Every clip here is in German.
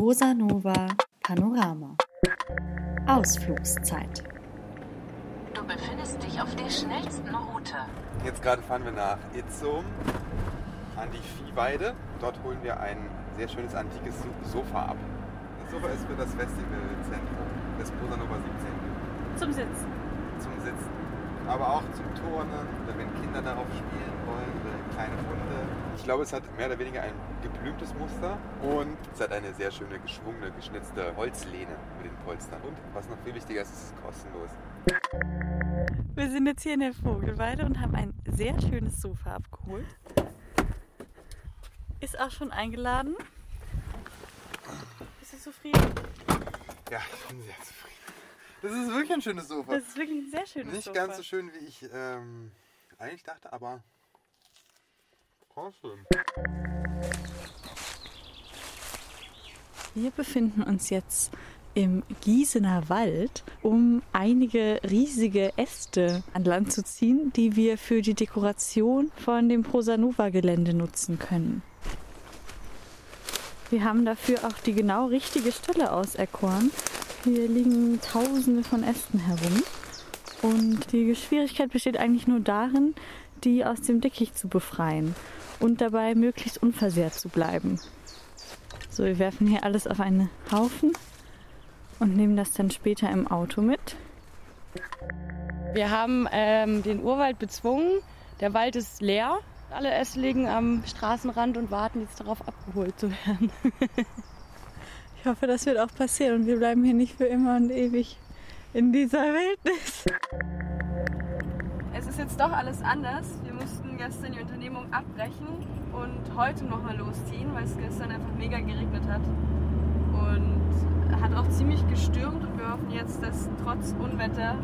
Bosa Nova Panorama. Ausflugszeit. Du befindest dich auf der schnellsten Route. Jetzt gerade fahren wir nach Itzum an die Viehweide. Dort holen wir ein sehr schönes antikes Sofa ab. Das Sofa ist für das Festivalzentrum des Bosa Nova 17 Zum Sitzen. zum Sitzen. Aber auch zum Turnen oder wenn Kinder darauf spielen wollen oder kleine Hunde. Ich glaube, es hat mehr oder weniger ein geblümtes Muster und es hat eine sehr schöne geschwungene, geschnitzte Holzlehne mit den Polstern. Und was noch viel wichtiger ist, es ist kostenlos. Wir sind jetzt hier in der Vogelweide und haben ein sehr schönes Sofa abgeholt. Ist auch schon eingeladen. Bist du zufrieden? Ja, ich bin sehr zufrieden. Das ist wirklich ein schönes Sofa. Das ist wirklich ein sehr schönes Nicht Sofa. ganz so schön, wie ich ähm, eigentlich dachte, aber trotzdem. Wir befinden uns jetzt im Gießener Wald, um einige riesige Äste an Land zu ziehen, die wir für die Dekoration von dem Prosanova-Gelände nutzen können. Wir haben dafür auch die genau richtige Stelle auserkoren. Hier liegen tausende von Ästen herum. Und die Schwierigkeit besteht eigentlich nur darin, die aus dem Dickicht zu befreien und dabei möglichst unversehrt zu bleiben. So, wir werfen hier alles auf einen Haufen und nehmen das dann später im Auto mit. Wir haben ähm, den Urwald bezwungen. Der Wald ist leer. Alle Äste liegen am Straßenrand und warten jetzt darauf, abgeholt zu werden. Ich hoffe, das wird auch passieren und wir bleiben hier nicht für immer und ewig in dieser Wildnis. Jetzt doch alles anders. Wir mussten gestern die Unternehmung abbrechen und heute nochmal losziehen, weil es gestern einfach mega geregnet hat. Und hat auch ziemlich gestürmt und wir hoffen jetzt, dass trotz Unwetter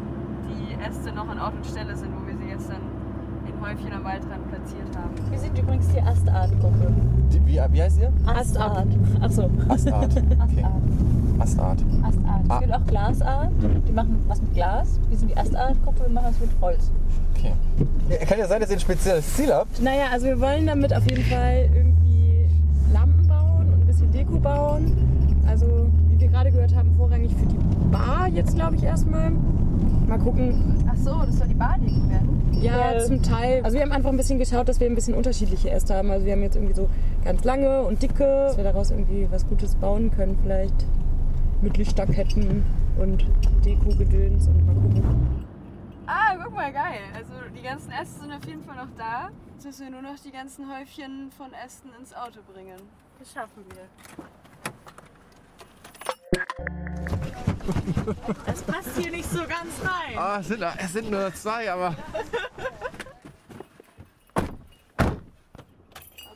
die Äste noch an Ort und Stelle sind, wo wir sie gestern in Häufchen am Waldrand platziert haben. Wir sind übrigens die Astart-Gruppe. Wie, wie heißt ihr? Astart. Achso, Astart. Okay. Astart. Astart. Astart. Ah. Es gibt auch Glasart. Die machen was mit Glas. Wir sind die Astart-Gruppe, wir machen was mit Holz. Okay. Ja, kann ja sein, dass ihr ein spezielles Ziel habt. Naja, also wir wollen damit auf jeden Fall irgendwie Lampen bauen und ein bisschen Deko bauen. Also, wie wir gerade gehört haben, vorrangig für die Bar jetzt, glaube ich, erstmal. Mal gucken. Ach so, das soll die Bading werden. Ja, zum Teil. Also wir haben einfach ein bisschen geschaut, dass wir ein bisschen unterschiedliche Äste haben. Also wir haben jetzt irgendwie so ganz lange und dicke, dass wir daraus irgendwie was Gutes bauen können vielleicht. Mit Lichterketten und Deko-Gedöns und mal gucken. Ah, guck mal, geil. Also die ganzen Äste sind auf jeden Fall noch da. Jetzt müssen wir nur noch die ganzen Häufchen von Ästen ins Auto bringen. Das schaffen wir. Das passt hier nicht so ganz rein. Ah, es sind, es sind nur zwei, aber.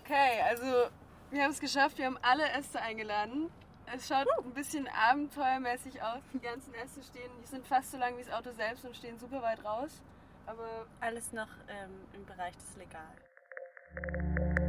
Okay, also wir haben es geschafft. Wir haben alle Äste eingeladen. Es schaut ein bisschen abenteuermäßig aus. Die ganzen Äste stehen, die sind fast so lang wie das Auto selbst und stehen super weit raus. Aber Alles noch ähm, im Bereich des Legalen.